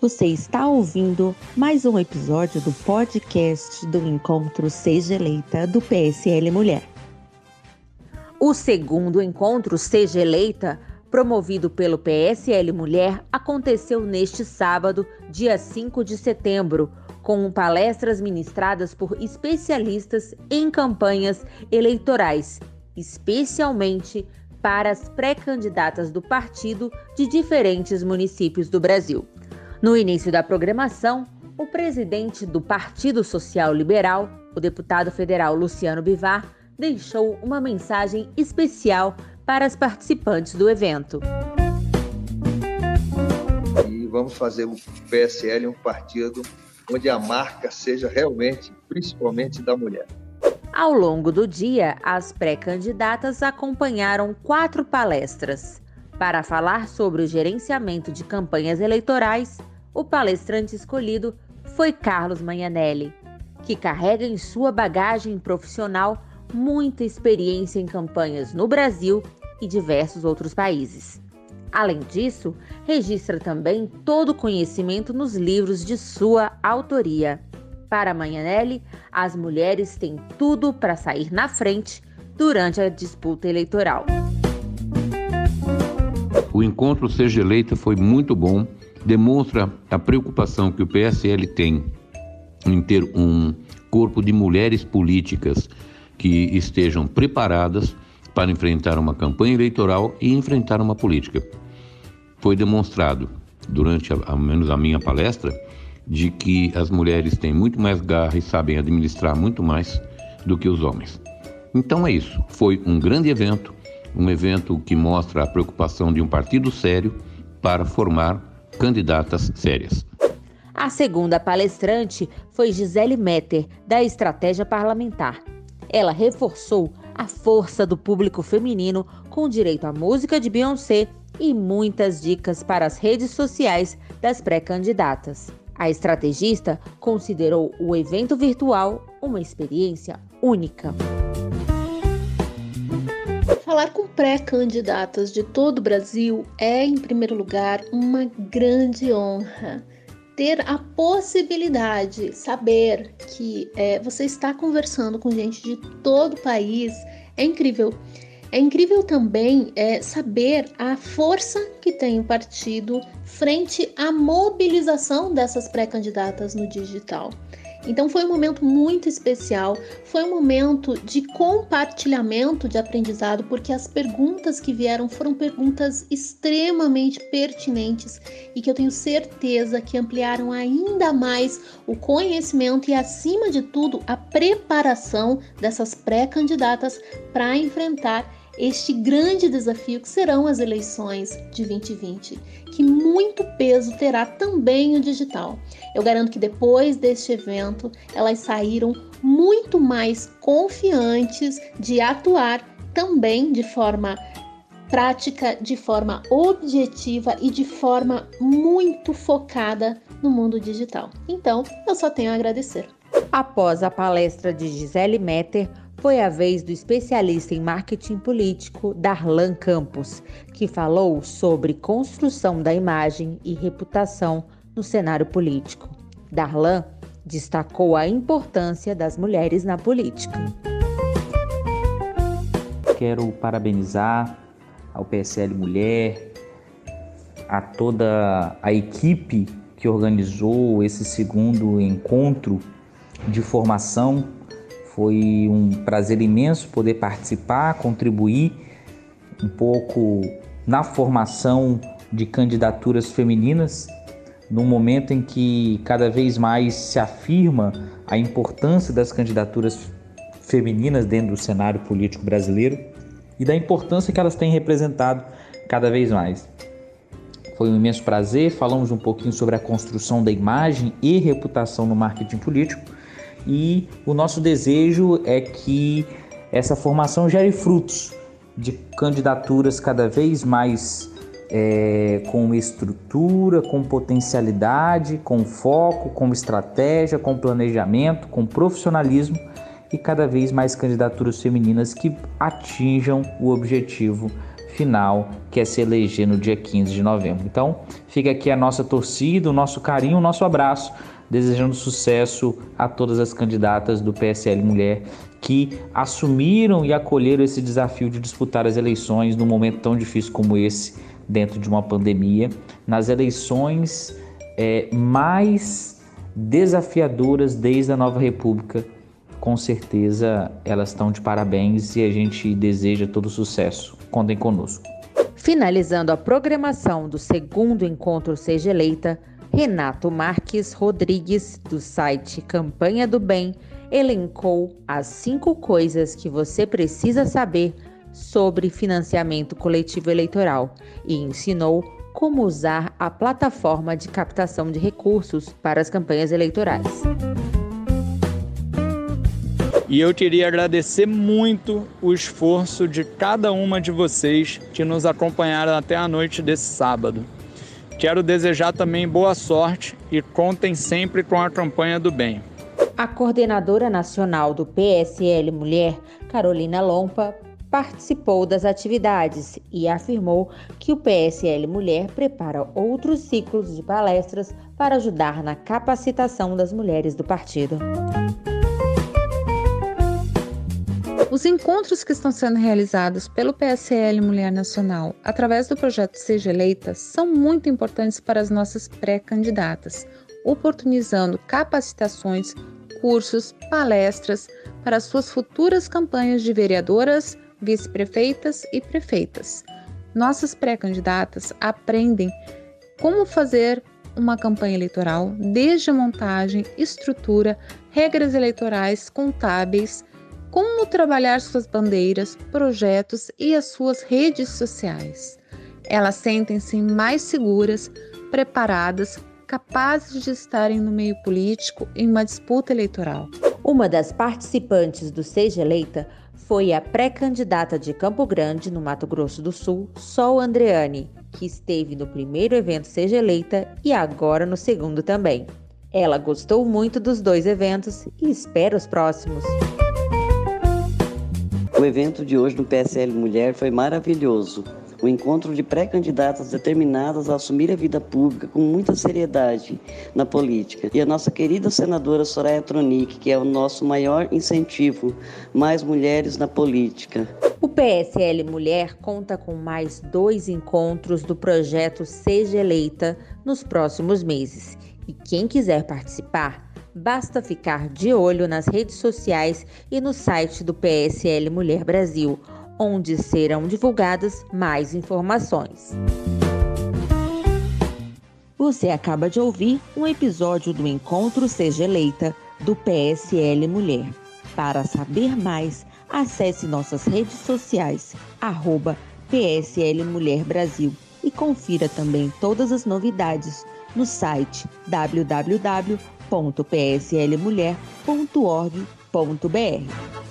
Você está ouvindo mais um episódio do podcast do Encontro Seja Eleita do PSL Mulher. O segundo encontro Seja Eleita, promovido pelo PSL Mulher, aconteceu neste sábado, dia 5 de setembro, com palestras ministradas por especialistas em campanhas eleitorais, especialmente para as pré-candidatas do partido de diferentes municípios do Brasil. No início da programação, o presidente do Partido Social Liberal, o deputado federal Luciano Bivar, deixou uma mensagem especial para as participantes do evento. E vamos fazer o PSL um partido onde a marca seja realmente, principalmente da mulher. Ao longo do dia, as pré-candidatas acompanharam quatro palestras. Para falar sobre o gerenciamento de campanhas eleitorais, o palestrante escolhido foi Carlos Manhanelli, que carrega em sua bagagem profissional muita experiência em campanhas no Brasil e diversos outros países. Além disso, registra também todo o conhecimento nos livros de sua autoria. Para Manhanelli, as mulheres têm tudo para sair na frente durante a disputa eleitoral. O encontro Seja Eleita foi muito bom, demonstra a preocupação que o PSL tem em ter um corpo de mulheres políticas que estejam preparadas para enfrentar uma campanha eleitoral e enfrentar uma política. Foi demonstrado durante, ao menos a minha palestra, de que as mulheres têm muito mais garra e sabem administrar muito mais do que os homens. Então é isso. Foi um grande evento, um evento que mostra a preocupação de um partido sério para formar candidatas sérias. A segunda palestrante foi Gisele Metter, da Estratégia Parlamentar. Ela reforçou a força do público feminino com direito à música de Beyoncé e muitas dicas para as redes sociais das pré-candidatas. A estrategista considerou o evento virtual uma experiência única. Falar com pré-candidatas de todo o Brasil é, em primeiro lugar, uma grande honra ter a possibilidade, saber que é, você está conversando com gente de todo o país é incrível. É incrível também é, saber a força que tem o partido frente à mobilização dessas pré-candidatas no digital. Então foi um momento muito especial, foi um momento de compartilhamento de aprendizado, porque as perguntas que vieram foram perguntas extremamente pertinentes e que eu tenho certeza que ampliaram ainda mais o conhecimento e, acima de tudo, a preparação dessas pré-candidatas para enfrentar este grande desafio que serão as eleições de 2020, que muito peso terá também o digital. Eu garanto que depois deste evento elas saíram muito mais confiantes de atuar também de forma prática, de forma objetiva e de forma muito focada no mundo digital. Então, eu só tenho a agradecer. Após a palestra de Gisele Metter, foi a vez do especialista em marketing político Darlan Campos, que falou sobre construção da imagem e reputação no cenário político. Darlan destacou a importância das mulheres na política. Quero parabenizar ao PSL Mulher, a toda a equipe que organizou esse segundo encontro de formação foi um prazer imenso poder participar, contribuir um pouco na formação de candidaturas femininas, num momento em que cada vez mais se afirma a importância das candidaturas femininas dentro do cenário político brasileiro e da importância que elas têm representado cada vez mais. Foi um imenso prazer, falamos um pouquinho sobre a construção da imagem e reputação no marketing político e o nosso desejo é que essa formação gere frutos de candidaturas cada vez mais é, com estrutura, com potencialidade, com foco, com estratégia, com planejamento, com profissionalismo e cada vez mais candidaturas femininas que atinjam o objetivo final, que é se eleger no dia 15 de novembro. Então, fica aqui a nossa torcida, o nosso carinho, o nosso abraço, desejando sucesso a todas as candidatas do PSL Mulher que assumiram e acolheram esse desafio de disputar as eleições num momento tão difícil como esse, dentro de uma pandemia, nas eleições é, mais desafiadoras desde a nova República. Com certeza elas estão de parabéns e a gente deseja todo sucesso. Contem conosco. Finalizando a programação do segundo encontro Seja Eleita, Renato Marques Rodrigues, do site Campanha do Bem, elencou as cinco coisas que você precisa saber sobre financiamento coletivo eleitoral e ensinou como usar a plataforma de captação de recursos para as campanhas eleitorais. E eu queria agradecer muito o esforço de cada uma de vocês que nos acompanharam até a noite desse sábado. Quero desejar também boa sorte e contem sempre com a campanha do bem. A coordenadora nacional do PSL Mulher, Carolina Lompa, participou das atividades e afirmou que o PSL Mulher prepara outros ciclos de palestras para ajudar na capacitação das mulheres do partido. Os encontros que estão sendo realizados pelo PSL Mulher Nacional através do projeto Seja Eleita são muito importantes para as nossas pré-candidatas, oportunizando capacitações cursos, palestras para suas futuras campanhas de vereadoras, vice-prefeitas e prefeitas. Nossas pré-candidatas aprendem como fazer uma campanha eleitoral, desde montagem, estrutura, regras eleitorais, contábeis, como trabalhar suas bandeiras, projetos e as suas redes sociais. Elas sentem-se mais seguras, preparadas capazes de estarem no meio político em uma disputa eleitoral. Uma das participantes do Seja Eleita foi a pré-candidata de Campo Grande, no Mato Grosso do Sul, Sol Andreani, que esteve no primeiro evento Seja Eleita e agora no segundo também. Ela gostou muito dos dois eventos e espera os próximos. O evento de hoje no PSL Mulher foi maravilhoso o encontro de pré-candidatas determinadas a assumir a vida pública com muita seriedade na política. E a nossa querida senadora Soraya Tronic, que é o nosso maior incentivo, mais mulheres na política. O PSL Mulher conta com mais dois encontros do projeto Seja Eleita nos próximos meses. E quem quiser participar, basta ficar de olho nas redes sociais e no site do PSL Mulher Brasil onde serão divulgadas mais informações. Você acaba de ouvir um episódio do Encontro Seja Eleita do PSL Mulher. Para saber mais, acesse nossas redes sociais, arroba PSL Mulher Brasil e confira também todas as novidades no site www.pslmulher.org.br.